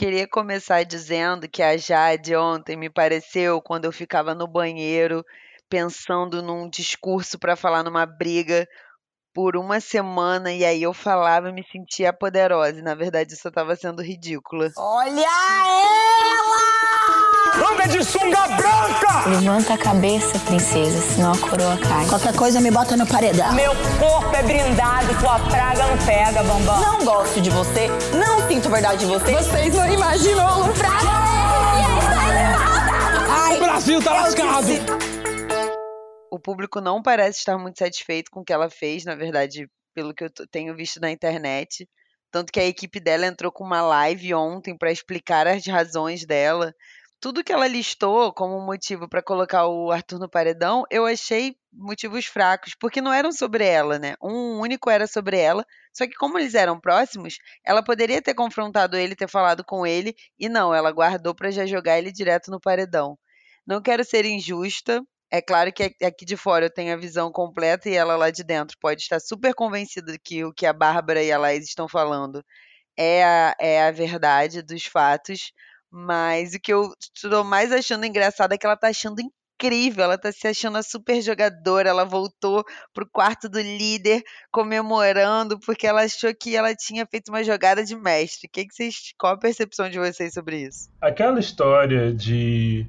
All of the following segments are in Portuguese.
queria começar dizendo que a Jade ontem me pareceu quando eu ficava no banheiro pensando num discurso para falar numa briga por uma semana e aí eu falava e me sentia poderosa. E na verdade isso estava sendo ridícula. Olha ela! Anda de sunga branca! Levanta a cabeça, princesa, senão a coroa cai. Qualquer coisa me bota no paredão. Meu corpo é brindado, tua praga não pega, bambam. Não gosto de você, não sinto verdade de você. Vocês não imaginam o praga! Ai, o Brasil tá lascado! O público não parece estar muito satisfeito com o que ela fez, na verdade, pelo que eu tenho visto na internet. Tanto que a equipe dela entrou com uma live ontem para explicar as razões dela tudo que ela listou como motivo para colocar o Arthur no paredão, eu achei motivos fracos, porque não eram sobre ela, né? Um único era sobre ela, só que como eles eram próximos, ela poderia ter confrontado ele, ter falado com ele, e não, ela guardou para já jogar ele direto no paredão. Não quero ser injusta, é claro que aqui de fora eu tenho a visão completa e ela lá de dentro pode estar super convencida que o que a Bárbara e a Laís estão falando é a, é a verdade dos fatos, mas o que eu estou mais achando engraçado é que ela tá achando incrível, ela tá se achando a super jogadora, ela voltou pro quarto do líder comemorando porque ela achou que ela tinha feito uma jogada de mestre. Que que vocês, qual a percepção de vocês sobre isso? Aquela história de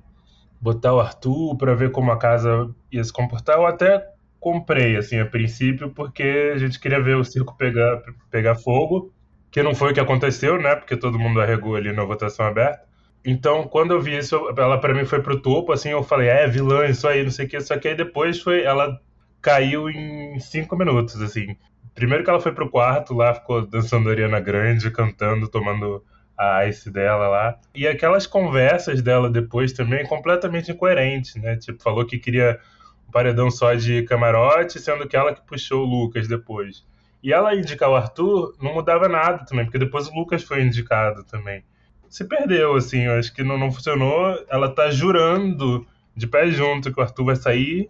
botar o Arthur para ver como a casa ia se comportar, eu até comprei assim a princípio porque a gente queria ver o circo pegar pegar fogo, que não foi o que aconteceu, né? Porque todo mundo arregou ali na votação aberta. Então, quando eu vi isso, ela para mim foi pro topo, assim, eu falei, é, vilã, isso aí, não sei o que. Só que aí depois foi, ela caiu em cinco minutos, assim. Primeiro que ela foi pro quarto, lá ficou dançando Ariana Grande, cantando, tomando a ice dela lá. E aquelas conversas dela depois também, completamente incoerentes, né? Tipo, falou que queria um paredão só de camarote, sendo que ela que puxou o Lucas depois. E ela indicar o Arthur não mudava nada também, porque depois o Lucas foi indicado também se perdeu, assim. Eu acho que não, não funcionou. Ela tá jurando de pé junto que o Arthur vai sair.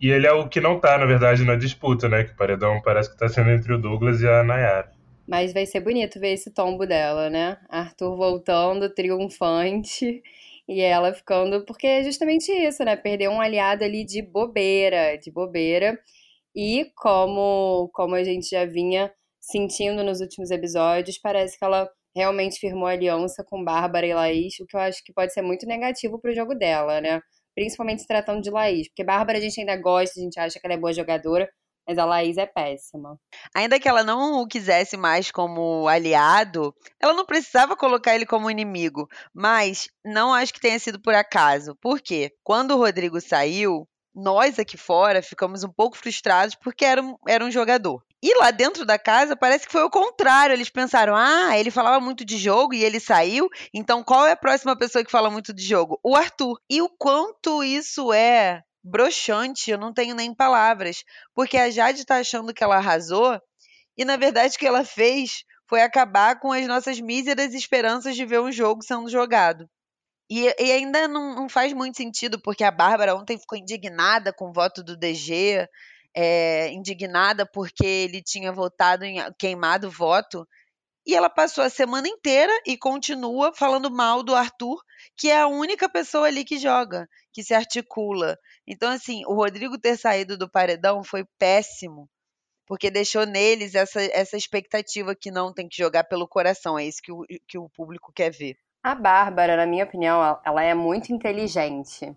E ele é o que não tá, na verdade, na disputa, né? Que o paredão parece que tá sendo entre o Douglas e a Nayara. Mas vai ser bonito ver esse tombo dela, né? Arthur voltando triunfante e ela ficando. Porque é justamente isso, né? Perder um aliado ali de bobeira, de bobeira. E como, como a gente já vinha sentindo nos últimos episódios, parece que ela realmente firmou aliança com Bárbara e Laís, o que eu acho que pode ser muito negativo pro jogo dela, né? Principalmente se tratando de Laís, porque Bárbara a gente ainda gosta, a gente acha que ela é boa jogadora, mas a Laís é péssima. Ainda que ela não o quisesse mais como aliado, ela não precisava colocar ele como inimigo. Mas não acho que tenha sido por acaso. Por quê? Quando o Rodrigo saiu, nós aqui fora ficamos um pouco frustrados porque era um, era um jogador. E lá dentro da casa parece que foi o contrário. Eles pensaram: ah, ele falava muito de jogo e ele saiu, então qual é a próxima pessoa que fala muito de jogo? O Arthur. E o quanto isso é broxante, eu não tenho nem palavras. Porque a Jade tá achando que ela arrasou, e na verdade o que ela fez foi acabar com as nossas míseras esperanças de ver um jogo sendo jogado. E, e ainda não, não, faz muito sentido, porque a Bárbara ontem ficou indignada com o voto do DG, é, indignada porque ele tinha votado em queimado o voto. E ela passou a semana inteira e continua falando mal do Arthur, que é a única pessoa ali que joga, que se articula. Então, assim, o Rodrigo ter saído do paredão foi péssimo, porque deixou neles essa, essa expectativa que não tem que jogar pelo coração. É isso que o, que o público quer ver. A Bárbara, na minha opinião, ela é muito inteligente.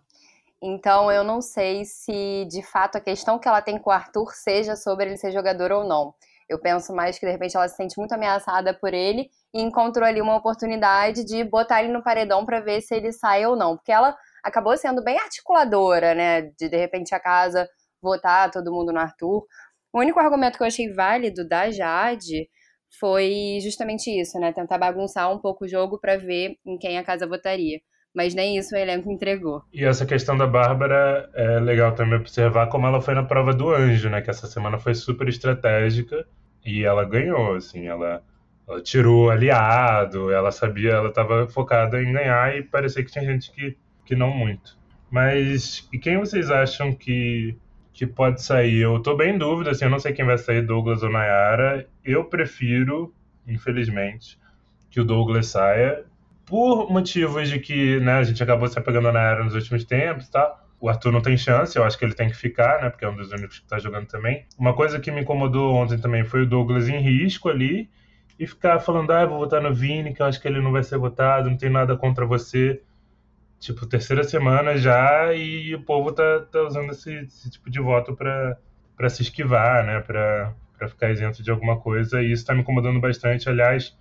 Então eu não sei se de fato a questão que ela tem com o Arthur seja sobre ele ser jogador ou não. Eu penso mais que de repente ela se sente muito ameaçada por ele e encontrou ali uma oportunidade de botar ele no paredão para ver se ele sai ou não, porque ela acabou sendo bem articuladora, né, de de repente a casa votar todo mundo no Arthur. O único argumento que eu achei válido da Jade foi justamente isso, né, tentar bagunçar um pouco o jogo para ver em quem a casa votaria mas nem isso o elenco entregou. E essa questão da Bárbara é legal também observar como ela foi na prova do anjo, né? Que essa semana foi super estratégica e ela ganhou, assim, ela, ela tirou aliado, ela sabia, ela estava focada em ganhar e parecia que tinha gente que, que não muito. Mas e quem vocês acham que, que pode sair? Eu tô bem em dúvida, assim, eu não sei quem vai sair, Douglas ou Nayara. Eu prefiro, infelizmente, que o Douglas saia, por motivos de que né, a gente acabou se apegando na era nos últimos tempos, tá? O Arthur não tem chance, eu acho que ele tem que ficar, né? Porque é um dos únicos que tá jogando também. Uma coisa que me incomodou ontem também foi o Douglas em risco ali e ficar falando, ah, vou votar no Vini, que eu acho que ele não vai ser votado, não tem nada contra você. Tipo, terceira semana já e o povo tá, tá usando esse, esse tipo de voto para se esquivar, né? Pra, pra ficar isento de alguma coisa. E isso tá me incomodando bastante. Aliás,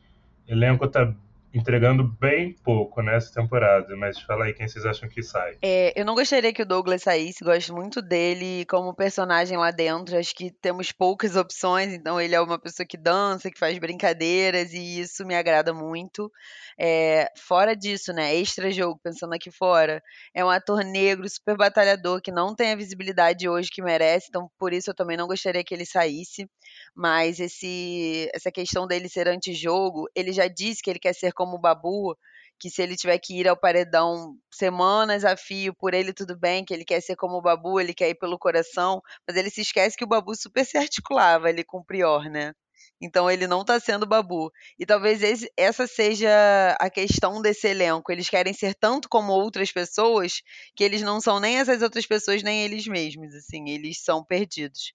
elenco tá entregando bem pouco nessa temporada. Mas fala aí quem vocês acham que sai. É, eu não gostaria que o Douglas saísse, gosto muito dele como personagem lá dentro. Acho que temos poucas opções, então ele é uma pessoa que dança, que faz brincadeiras, e isso me agrada muito. É, fora disso, né? Extra jogo, pensando aqui fora, é um ator negro, super batalhador, que não tem a visibilidade hoje que merece, então por isso eu também não gostaria que ele saísse. Mas esse, essa questão dele ser antijogo, ele já disse que ele quer ser como o Babu, que se ele tiver que ir ao paredão semanas a fio, por ele tudo bem, que ele quer ser como o Babu, ele quer ir pelo coração, mas ele se esquece que o Babu super se articulava ali com o Prior, né? Então ele não tá sendo Babu. E talvez esse, essa seja a questão desse elenco. Eles querem ser tanto como outras pessoas que eles não são nem essas outras pessoas, nem eles mesmos, assim, eles são perdidos.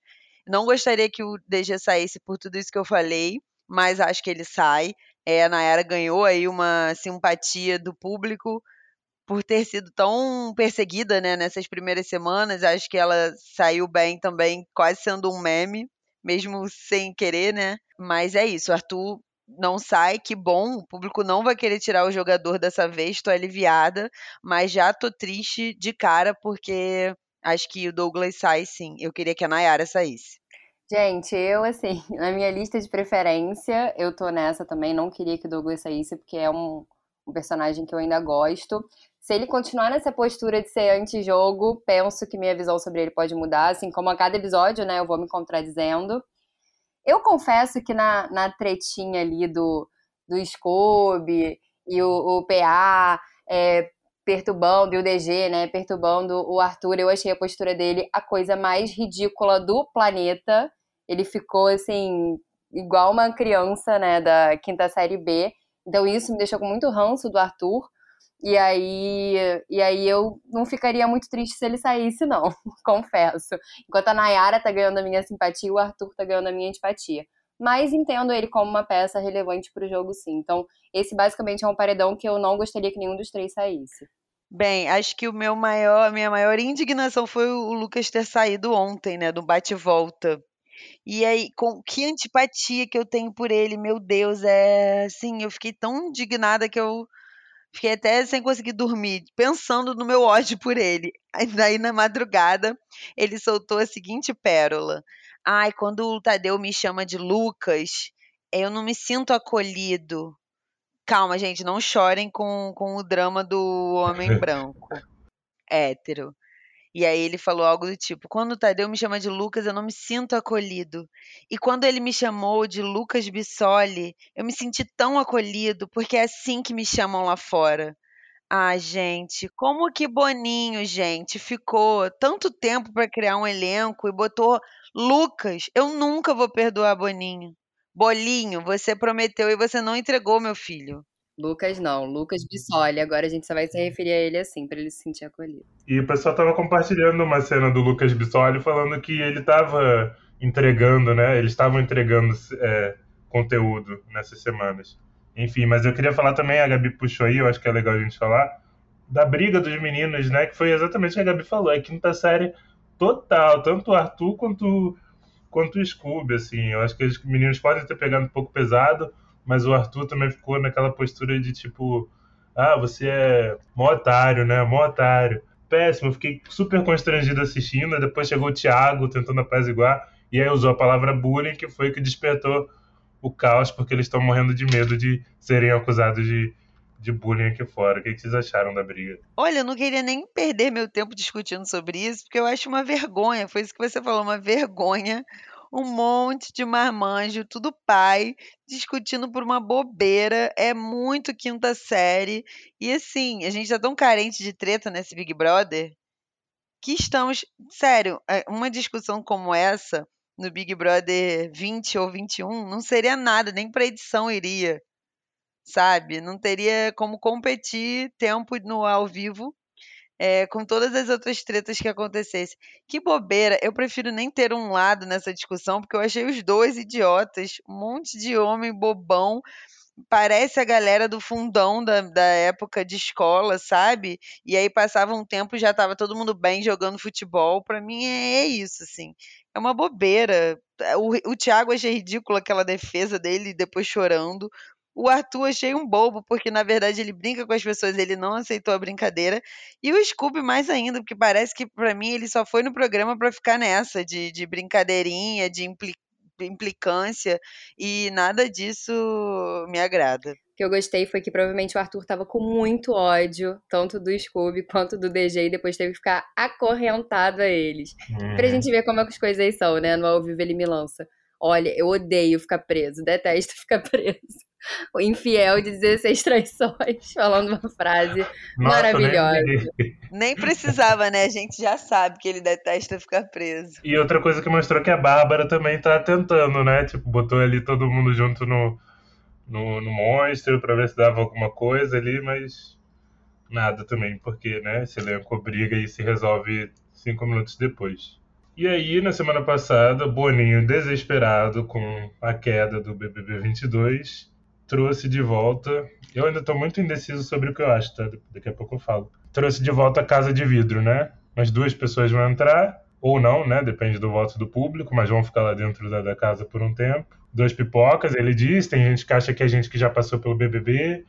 Não gostaria que o DG saísse por tudo isso que eu falei, mas acho que ele sai. É, a Nayara ganhou aí uma simpatia do público por ter sido tão perseguida né, nessas primeiras semanas. Acho que ela saiu bem também, quase sendo um meme, mesmo sem querer, né? Mas é isso, Arthur não sai, que bom, o público não vai querer tirar o jogador dessa vez, estou aliviada, mas já tô triste de cara porque acho que o Douglas sai sim. Eu queria que a Nayara saísse. Gente, eu, assim, na minha lista de preferência, eu tô nessa também. Não queria que o Douglas saísse, porque é um, um personagem que eu ainda gosto. Se ele continuar nessa postura de ser anti-jogo, penso que minha visão sobre ele pode mudar. Assim como a cada episódio, né, eu vou me contradizendo. Eu confesso que na, na tretinha ali do, do Scooby e o, o PA é, perturbando, e o DG, né, perturbando o Arthur, eu achei a postura dele a coisa mais ridícula do planeta. Ele ficou assim, igual uma criança, né, da quinta série B. Então isso me deixou com muito ranço do Arthur. E aí, e aí eu não ficaria muito triste se ele saísse, não, confesso. Enquanto a Nayara tá ganhando a minha simpatia, o Arthur tá ganhando a minha antipatia. Mas entendo ele como uma peça relevante pro jogo, sim. Então, esse basicamente é um paredão que eu não gostaria que nenhum dos três saísse. Bem, acho que o meu maior, a minha maior indignação foi o Lucas ter saído ontem, né, do bate-volta. E aí, com que antipatia que eu tenho por ele, meu Deus, é assim, eu fiquei tão indignada que eu fiquei até sem conseguir dormir, pensando no meu ódio por ele. Aí, daí na madrugada, ele soltou a seguinte pérola: "Ai, quando o Tadeu me chama de Lucas, eu não me sinto acolhido. Calma, gente, não chorem com, com o drama do homem branco, hétero. E aí ele falou algo do tipo: quando o Tadeu me chama de Lucas, eu não me sinto acolhido. E quando ele me chamou de Lucas Bissoli, eu me senti tão acolhido, porque é assim que me chamam lá fora. Ah, gente, como que Boninho, gente, ficou tanto tempo para criar um elenco e botou Lucas. Eu nunca vou perdoar Boninho. Bolinho, você prometeu e você não entregou, meu filho. Lucas não, Lucas Bissoli. Agora a gente só vai se referir a ele assim, para ele se sentir acolhido. E o pessoal tava compartilhando uma cena do Lucas Bissoli falando que ele tava entregando, né? Eles estavam entregando é, conteúdo nessas semanas. Enfim, mas eu queria falar também, a Gabi puxou aí, eu acho que é legal a gente falar, da briga dos meninos, né? Que foi exatamente o que a Gabi falou. É quinta série total, tanto o Arthur quanto, quanto o Scooby, assim. Eu acho que os meninos podem ter pegado um pouco pesado, mas o Arthur também ficou naquela postura de tipo, ah, você é mó otário, né? Mó otário. Péssimo, fiquei super constrangido assistindo. Depois chegou o Thiago tentando apaziguar, e aí usou a palavra bullying, que foi que despertou o caos, porque eles estão morrendo de medo de serem acusados de, de bullying aqui fora. O que vocês acharam da briga? Olha, eu não queria nem perder meu tempo discutindo sobre isso, porque eu acho uma vergonha. Foi isso que você falou, uma vergonha um monte de marmanjo, tudo pai, discutindo por uma bobeira. É muito quinta série. E assim, a gente tá tão carente de treta nesse Big Brother que estamos. Sério, é, uma discussão como essa no Big Brother 20 ou 21 não seria nada, nem pra edição iria. sabe? Não teria como competir tempo no ao vivo é, com todas as outras tretas que acontecessem. Que bobeira, eu prefiro nem ter um lado nessa discussão, porque eu achei os dois idiotas, um monte de homem bobão, parece a galera do fundão da, da época de escola, sabe? E aí passava um tempo e já tava todo mundo bem jogando futebol. Pra mim é, é isso, assim. É uma bobeira. O, o Thiago achei ridículo aquela defesa dele depois chorando. O Arthur achei um bobo, porque na verdade ele brinca com as pessoas, ele não aceitou a brincadeira. E o Scooby mais ainda, porque parece que para mim ele só foi no programa para ficar nessa de, de brincadeirinha, de impli implicância, e nada disso me agrada. O que eu gostei foi que provavelmente o Arthur tava com muito ódio, tanto do Scooby quanto do DG, e depois teve que ficar acorrentado a eles. Uhum. Pra gente ver como é que as coisas são, né? No ao vivo ele me lança. Olha, eu odeio ficar preso, detesto ficar preso o infiel de 16 traições, falando uma frase Nossa, maravilhosa. Nem... nem precisava, né? A gente já sabe que ele detesta ficar preso. E outra coisa que mostrou que a Bárbara também tá tentando, né? Tipo, botou ali todo mundo junto no, no, no monstro pra ver se dava alguma coisa ali, mas nada também, porque, né? Esse elenco briga e se resolve cinco minutos depois. E aí, na semana passada, Boninho, desesperado com a queda do BBB 22, trouxe de volta. Eu ainda estou muito indeciso sobre o que eu acho, tá? Daqui a pouco eu falo. Trouxe de volta a Casa de Vidro, né? Mas duas pessoas vão entrar, ou não, né? Depende do voto do público, mas vão ficar lá dentro da, da casa por um tempo. Duas pipocas, ele diz. Tem gente que acha que é gente que já passou pelo BBB.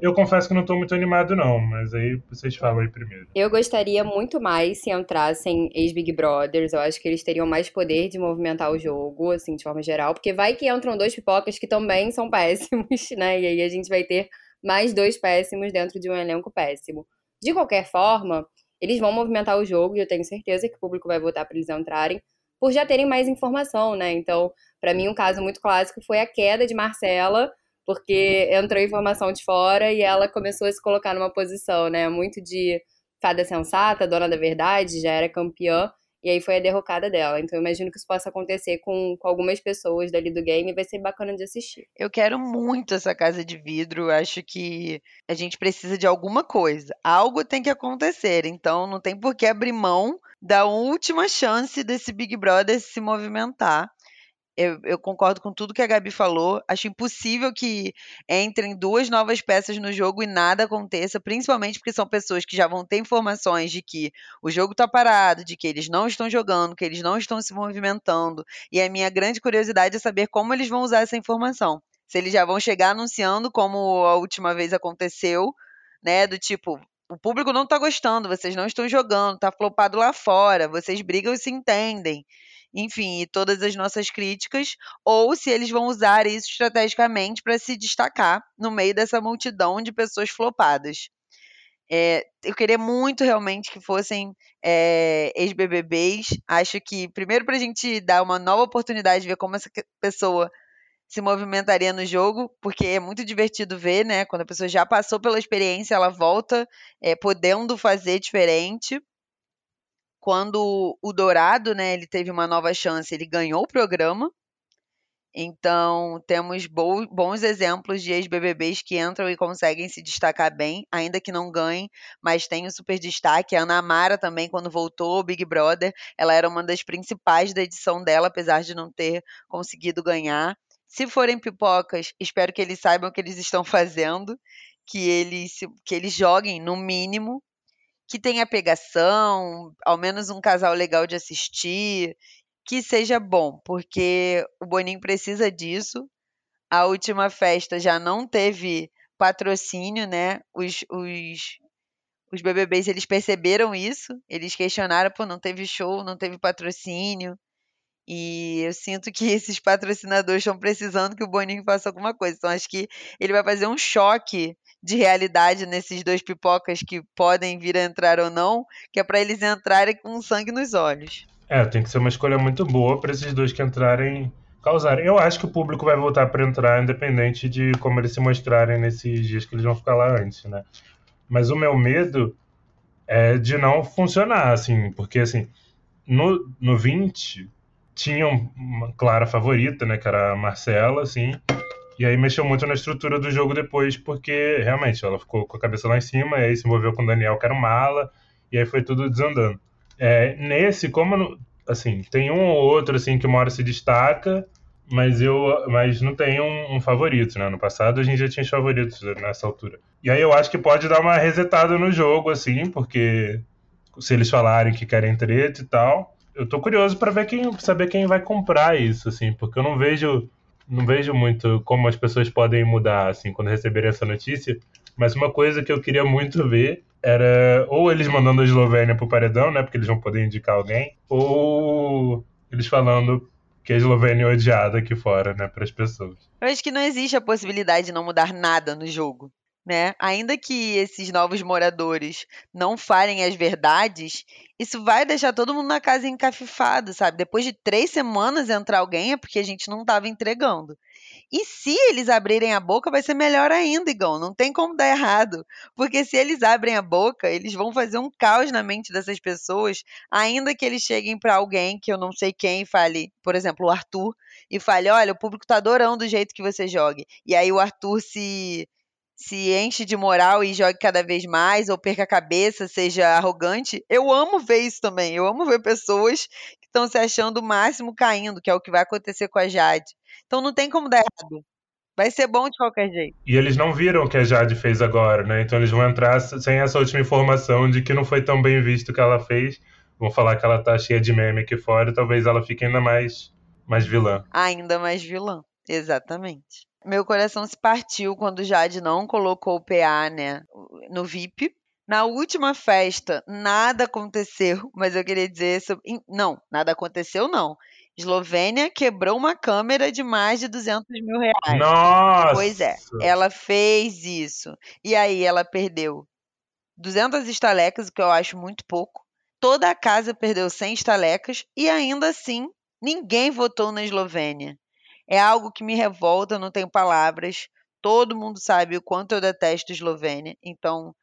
Eu confesso que não estou muito animado, não, mas aí vocês falam aí primeiro. Eu gostaria muito mais se entrassem ex-Big Brothers. Eu acho que eles teriam mais poder de movimentar o jogo, assim, de forma geral. Porque vai que entram dois pipocas que também são péssimos, né? E aí a gente vai ter mais dois péssimos dentro de um elenco péssimo. De qualquer forma, eles vão movimentar o jogo e eu tenho certeza que o público vai votar para eles entrarem por já terem mais informação, né? Então, para mim, um caso muito clássico foi a queda de Marcela porque entrou informação de fora e ela começou a se colocar numa posição, né, muito de fada sensata, dona da verdade, já era campeã, e aí foi a derrocada dela. Então eu imagino que isso possa acontecer com, com algumas pessoas dali do game e vai ser bacana de assistir. Eu quero muito essa casa de vidro. Acho que a gente precisa de alguma coisa. Algo tem que acontecer. Então não tem por que abrir mão da última chance desse Big Brother se movimentar eu, eu, concordo com tudo que a Gabi falou. Acho impossível que entrem duas novas peças no jogo e nada aconteça, principalmente porque são pessoas que já vão ter informações de que o jogo está parado, de que eles não estão jogando, que eles não estão se movimentando. E a minha grande curiosidade é saber como eles vão usar essa informação. Se eles já vão chegar anunciando, como a última vez aconteceu, né? Do tipo, o público não está gostando, vocês não estão jogando, está flopado lá fora, vocês brigam e se entendem enfim, todas as nossas críticas, ou se eles vão usar isso estrategicamente para se destacar no meio dessa multidão de pessoas flopadas. É, eu queria muito realmente que fossem é, ex-BBBs. Acho que, primeiro, para a gente dar uma nova oportunidade de ver como essa pessoa se movimentaria no jogo, porque é muito divertido ver, né? Quando a pessoa já passou pela experiência, ela volta é, podendo fazer diferente quando o Dourado, né, ele teve uma nova chance, ele ganhou o programa. Então, temos bons exemplos de ex-BBBs que entram e conseguem se destacar bem, ainda que não ganhem, mas tem um super destaque. A Ana Amara também, quando voltou ao Big Brother, ela era uma das principais da edição dela, apesar de não ter conseguido ganhar. Se forem pipocas, espero que eles saibam o que eles estão fazendo, que eles, que eles joguem no mínimo, que tenha pegação, ao menos um casal legal de assistir, que seja bom, porque o Boninho precisa disso. A última festa já não teve patrocínio, né? Os, os, os BBBs eles perceberam isso, eles questionaram, pô, não teve show, não teve patrocínio. E eu sinto que esses patrocinadores estão precisando que o Boninho faça alguma coisa. Então acho que ele vai fazer um choque de realidade nesses dois pipocas que podem vir a entrar ou não, que é para eles entrarem com sangue nos olhos. É, tem que ser uma escolha muito boa para esses dois que entrarem causarem. Eu acho que o público vai voltar para entrar, independente de como eles se mostrarem nesses dias que eles vão ficar lá antes, né? Mas o meu medo é de não funcionar, assim, porque assim, no, no 20 tinha uma clara favorita, né, que era a Marcela, assim, E aí mexeu muito na estrutura do jogo depois, porque realmente ela ficou com a cabeça lá em cima, e aí se envolveu com o Daniel, que era um mala, e aí foi tudo desandando. É, nesse, como assim, tem um ou outro assim que uma hora se destaca, mas eu mas não tem um, um, favorito, né? No passado a gente já tinha os favoritos nessa altura. E aí eu acho que pode dar uma resetada no jogo, assim, porque se eles falarem que querem treta e tal, eu tô curioso para ver quem saber quem vai comprar isso, assim, porque eu não vejo não vejo muito como as pessoas podem mudar, assim, quando receberem essa notícia. Mas uma coisa que eu queria muito ver era ou eles mandando a Eslovênia pro paredão, né? Porque eles vão poder indicar alguém, ou eles falando que a Eslovênia é odiada aqui fora, né, para as pessoas. Eu acho que não existe a possibilidade de não mudar nada no jogo. Né? Ainda que esses novos moradores não falem as verdades, isso vai deixar todo mundo na casa encafifado, sabe? Depois de três semanas entrar alguém é porque a gente não estava entregando. E se eles abrirem a boca, vai ser melhor ainda, Igão. Não tem como dar errado. Porque se eles abrem a boca, eles vão fazer um caos na mente dessas pessoas, ainda que eles cheguem para alguém que eu não sei quem fale, por exemplo, o Arthur, e fale: olha, o público tá adorando o jeito que você jogue. E aí o Arthur se se enche de moral e jogue cada vez mais, ou perca a cabeça, seja arrogante. Eu amo ver isso também. Eu amo ver pessoas que estão se achando o máximo caindo, que é o que vai acontecer com a Jade. Então não tem como dar errado. Vai ser bom de qualquer jeito. E eles não viram o que a Jade fez agora, né? Então eles vão entrar sem essa última informação de que não foi tão bem visto o que ela fez. Vão falar que ela tá cheia de meme aqui fora e talvez ela fique ainda mais, mais vilã. Ainda mais vilã, exatamente. Meu coração se partiu quando Jade não colocou o PA, né, no VIP. Na última festa, nada aconteceu, mas eu queria dizer sobre... Não, nada aconteceu, não. Eslovênia quebrou uma câmera de mais de 200 mil reais. Nossa! Pois é, ela fez isso. E aí ela perdeu 200 estalecas, o que eu acho muito pouco. Toda a casa perdeu 100 estalecas e ainda assim ninguém votou na Eslovênia. É algo que me revolta, não tenho palavras. Todo mundo sabe o quanto eu detesto a Eslovênia. Então,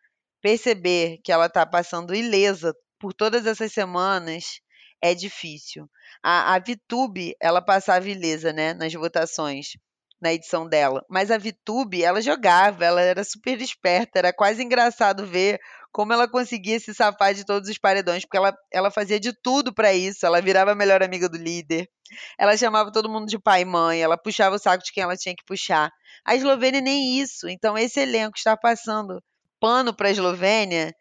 perceber que ela está passando ilesa por todas essas semanas é difícil. A, a Vitube, ela passava ilesa, né, nas votações, na edição dela. Mas a Vitube, ela jogava, ela era super esperta, era quase engraçado ver como ela conseguia se safar de todos os paredões, porque ela, ela fazia de tudo para isso. Ela virava a melhor amiga do líder, ela chamava todo mundo de pai e mãe, ela puxava o saco de quem ela tinha que puxar. A Eslovênia nem isso. Então, esse elenco está passando pano para a Eslovênia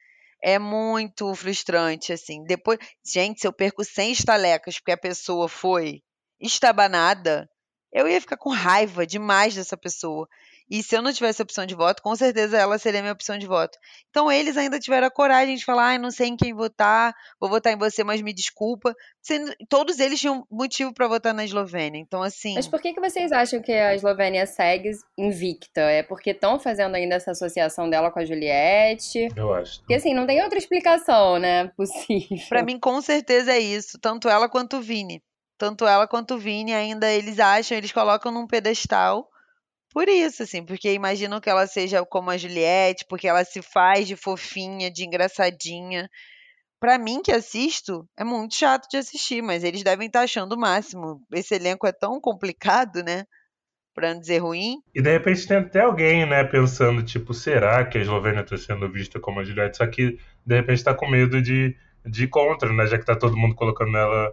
é muito frustrante, assim. Depois, gente, se eu perco 100 estalecas porque a pessoa foi estabanada, eu ia ficar com raiva demais dessa pessoa. E se eu não tivesse opção de voto, com certeza ela seria minha opção de voto. Então eles ainda tiveram a coragem de falar: ah, não sei em quem votar, vou votar em você, mas me desculpa. Sendo, todos eles tinham motivo para votar na Eslovênia. Então, assim. Mas por que, que vocês acham que a Eslovênia segue invicta? É porque estão fazendo ainda essa associação dela com a Juliette? Eu acho. Porque, assim, não tem outra explicação, né? Possível. Para mim, com certeza é isso. Tanto ela quanto o Vini. Tanto ela quanto o Vini ainda eles acham, eles colocam num pedestal por isso, assim, porque imaginam que ela seja como a Juliette, porque ela se faz de fofinha, de engraçadinha. Para mim que assisto, é muito chato de assistir, mas eles devem estar tá achando o máximo. Esse elenco é tão complicado, né? Pra não dizer ruim. E de repente tem até alguém, né, pensando, tipo, será que a Eslovênia está sendo vista como a Juliette? Só que de repente está com medo de, de contra, né? Já que tá todo mundo colocando ela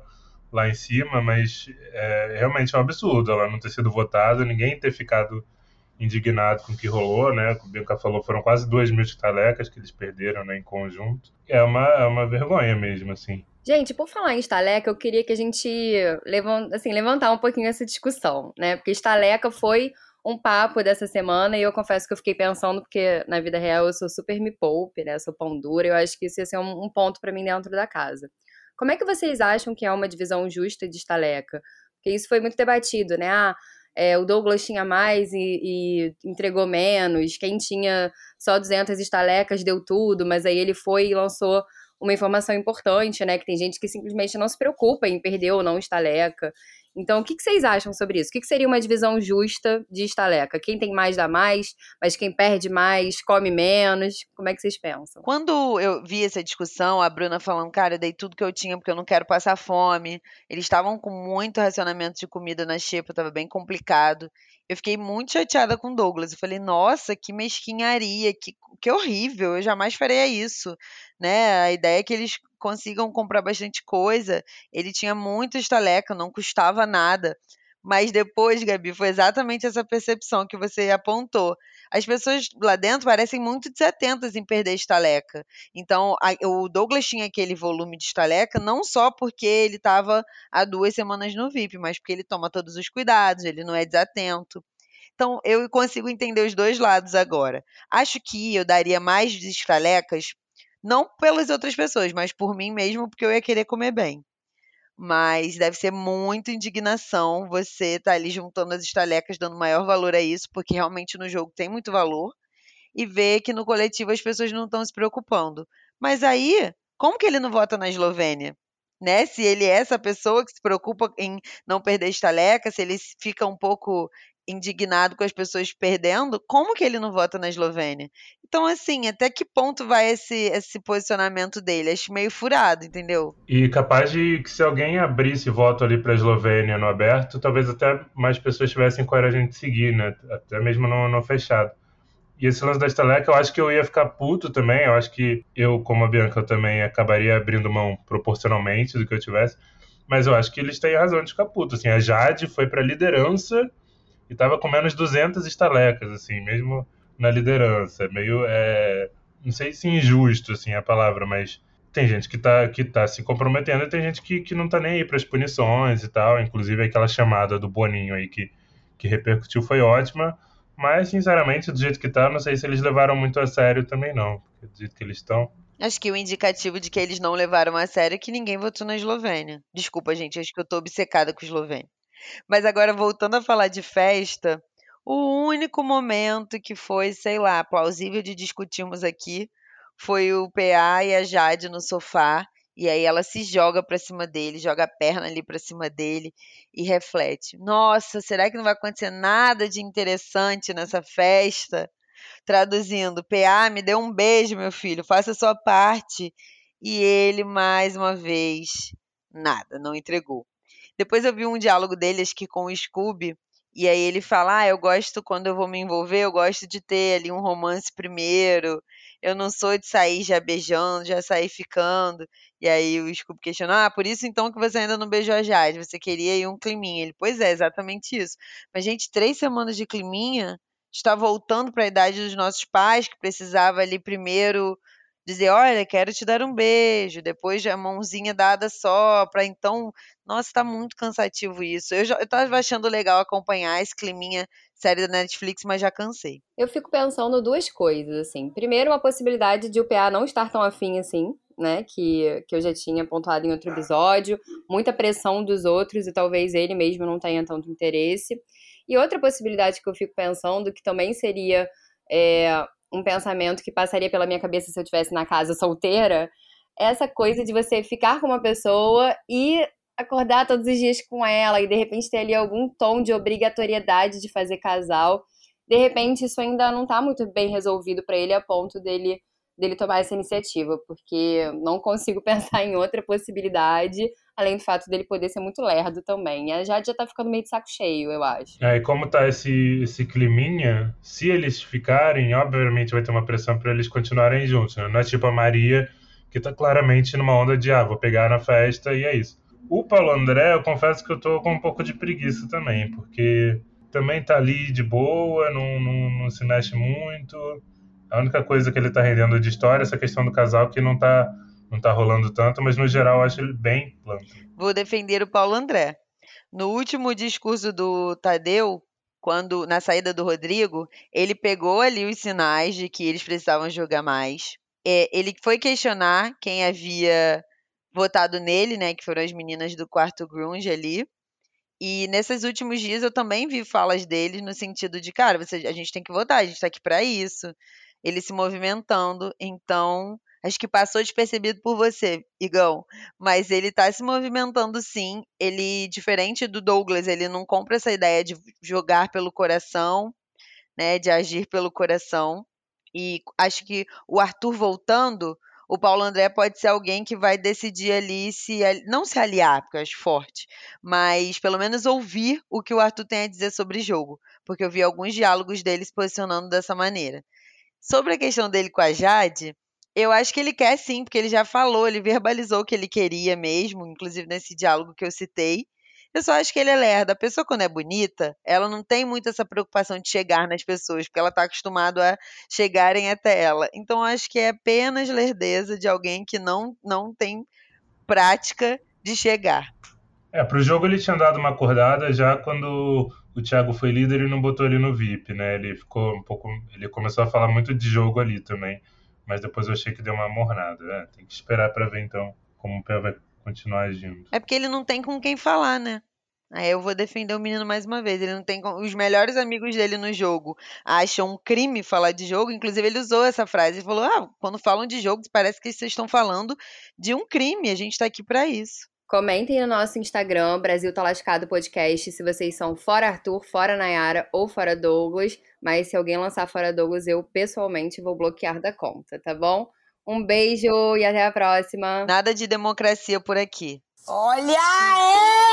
lá em cima, mas é, realmente é um absurdo ela não ter sido votada, ninguém ter ficado indignado com o que rolou, né? Como o Bianca falou, foram quase duas mil estalecas que eles perderam né, em conjunto. É uma, é uma vergonha mesmo, assim. Gente, por falar em estaleca, eu queria que a gente levant, assim, levantar um pouquinho essa discussão, né? Porque estaleca foi um papo dessa semana e eu confesso que eu fiquei pensando, porque na vida real eu sou super me poupe, né? Sou pão dura, eu acho que isso ia ser um, um ponto para mim dentro da casa. Como é que vocês acham que é uma divisão justa de estaleca? Porque isso foi muito debatido, né? Ah, é, o Douglas tinha mais e, e, entregou menos, quem tinha só 200 estalecas deu tudo, mas aí ele foi e lançou uma informação importante, né? Que tem gente que simplesmente não se preocupa em perder ou não estaleca. Então, o que, que vocês acham sobre isso? O que, que seria uma divisão justa de estaleca? Quem tem mais dá mais, mas quem perde mais come menos? Como é que vocês pensam? Quando eu vi essa discussão, a Bruna falando, cara, eu dei tudo que eu tinha porque eu não quero passar fome. Eles estavam com muito racionamento de comida na xepa, estava bem complicado. Eu fiquei muito chateada com o Douglas. Eu falei, nossa, que mesquinharia, que, que horrível, eu jamais faria isso. Né? A ideia é que eles consigam comprar bastante coisa. Ele tinha muito estaleca, não custava nada. Mas depois, Gabi, foi exatamente essa percepção que você apontou. As pessoas lá dentro parecem muito desatentas em perder estaleca. Então, a, o Douglas tinha aquele volume de estaleca não só porque ele estava há duas semanas no VIP, mas porque ele toma todos os cuidados, ele não é desatento. Então, eu consigo entender os dois lados agora. Acho que eu daria mais estalecas não pelas outras pessoas, mas por mim mesmo, porque eu ia querer comer bem. Mas deve ser muita indignação você estar tá ali juntando as estalecas, dando maior valor a isso, porque realmente no jogo tem muito valor, e ver que no coletivo as pessoas não estão se preocupando. Mas aí, como que ele não vota na Eslovênia? Né? Se ele é essa pessoa que se preocupa em não perder estaleca, se ele fica um pouco indignado com as pessoas perdendo, como que ele não vota na Eslovênia? Então, assim, até que ponto vai esse, esse posicionamento dele? Acho meio furado, entendeu? E capaz de que se alguém abrisse voto ali para a Eslovênia no aberto, talvez até mais pessoas tivessem coragem de seguir, né? Até mesmo no, no fechado. E esse lance da estaleca, eu acho que eu ia ficar puto também. Eu acho que eu, como a Bianca, eu também acabaria abrindo mão proporcionalmente do que eu tivesse. Mas eu acho que eles têm razão de ficar puto. Assim, a Jade foi para liderança e tava com menos 200 estalecas, assim, mesmo na liderança. Meio, é, não sei se injusto, assim, a palavra, mas tem gente que tá, que tá se comprometendo e tem gente que, que não tá nem aí para as punições e tal. Inclusive aquela chamada do Boninho aí que, que repercutiu foi ótima. Mas, sinceramente, do jeito que tá, não sei se eles levaram muito a sério também, não. Do jeito que eles estão. Acho que o indicativo de que eles não levaram a sério é que ninguém votou na Eslovênia. Desculpa, gente, acho que eu tô obcecada com a Eslovênia. Mas agora, voltando a falar de festa, o único momento que foi, sei lá, plausível de discutirmos aqui foi o PA e a Jade no sofá. E aí ela se joga pra cima dele, joga a perna ali pra cima dele e reflete: Nossa, será que não vai acontecer nada de interessante nessa festa? Traduzindo, PA, me dê um beijo, meu filho, faça a sua parte. E ele, mais uma vez, nada, não entregou. Depois eu vi um diálogo dele, acho que com o Scooby, e aí ele fala: Ah, eu gosto quando eu vou me envolver, eu gosto de ter ali um romance primeiro. Eu não sou de sair já beijando, já sair ficando. E aí o Scooby questiona: Ah, por isso então que você ainda não beijou a Jade, você queria aí um climinha. Ele, pois é, exatamente isso. Mas, gente, três semanas de climinha está voltando para a idade dos nossos pais, que precisava ali primeiro dizer, olha, quero te dar um beijo, depois a mãozinha dada só, para então, nossa, tá muito cansativo isso. Eu já eu tava achando legal acompanhar esse climinha série da Netflix, mas já cansei. Eu fico pensando duas coisas, assim. Primeiro, a possibilidade de o PA não estar tão afim assim, né, que, que eu já tinha pontuado em outro episódio, muita pressão dos outros e talvez ele mesmo não tenha tanto interesse. E outra possibilidade que eu fico pensando, que também seria é, um pensamento que passaria pela minha cabeça se eu estivesse na casa solteira, essa coisa de você ficar com uma pessoa e acordar todos os dias com ela e de repente ter ali algum tom de obrigatoriedade de fazer casal. De repente isso ainda não está muito bem resolvido para ele a ponto dele dele tomar essa iniciativa, porque não consigo pensar em outra possibilidade, além do fato dele poder ser muito lerdo também. A Jade já tá ficando meio de saco cheio, eu acho. É, e como tá esse, esse climinha, se eles ficarem, obviamente vai ter uma pressão para eles continuarem juntos, né? Não é tipo a Maria, que tá claramente numa onda de, ah, vou pegar na festa e é isso. O Paulo André, eu confesso que eu tô com um pouco de preguiça também, porque também tá ali de boa, não, não, não se mexe muito a única coisa que ele está rendendo de história é essa questão do casal que não está não tá rolando tanto, mas no geral eu acho ele bem plano. Vou defender o Paulo André. No último discurso do Tadeu, quando na saída do Rodrigo, ele pegou ali os sinais de que eles precisavam jogar mais. É, ele foi questionar quem havia votado nele, né, que foram as meninas do quarto grunge ali. E nesses últimos dias eu também vi falas deles no sentido de, cara, você, a gente tem que votar, a gente está aqui para isso ele se movimentando. Então, Acho que passou despercebido por você, Igão. Mas ele tá se movimentando sim. Ele, diferente do Douglas, ele não compra essa ideia de jogar pelo coração, né? De agir pelo coração. E acho que o Arthur voltando, o Paulo André pode ser alguém que vai decidir ali se não se aliar, porque eu acho forte, mas pelo menos ouvir o que o Arthur tem a dizer sobre jogo, porque eu vi alguns diálogos dele se posicionando dessa maneira. Sobre a questão dele com a Jade, eu acho que ele quer sim, porque ele já falou, ele verbalizou o que ele queria mesmo, inclusive nesse diálogo que eu citei. Eu só acho que ele é lerdo. A pessoa, quando é bonita, ela não tem muito essa preocupação de chegar nas pessoas, porque ela está acostumada a chegarem até ela. Então, eu acho que é apenas lerdeza de alguém que não, não tem prática de chegar. É, pro jogo ele tinha dado uma acordada já quando o Thiago foi líder e não botou ele no VIP, né? Ele ficou um pouco. Ele começou a falar muito de jogo ali também mas depois eu achei que deu uma mornada. É, tem que esperar para ver então como o pé vai continuar agindo. É porque ele não tem com quem falar, né? Aí eu vou defender o menino mais uma vez. Ele não tem com... os melhores amigos dele no jogo acham um crime falar de jogo. Inclusive ele usou essa frase e falou: "Ah, quando falam de jogo, parece que vocês estão falando de um crime. A gente tá aqui para isso." Comentem no nosso Instagram, Brasil Tá Lascado Podcast, se vocês são fora Arthur, fora Nayara ou fora Douglas. Mas se alguém lançar fora Douglas, eu pessoalmente vou bloquear da conta, tá bom? Um beijo e até a próxima. Nada de democracia por aqui. Olha ela!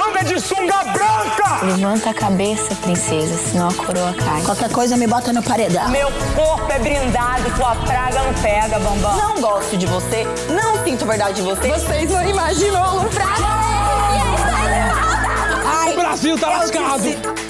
Anda de sunga branca! Levanta a cabeça, princesa, senão a coroa cai. Qualquer coisa me bota no paredão. Meu corpo é brindado, tua praga não pega, bambam. Não gosto de você, não sinto verdade de você. Vocês não imaginam o O Brasil tá lascado!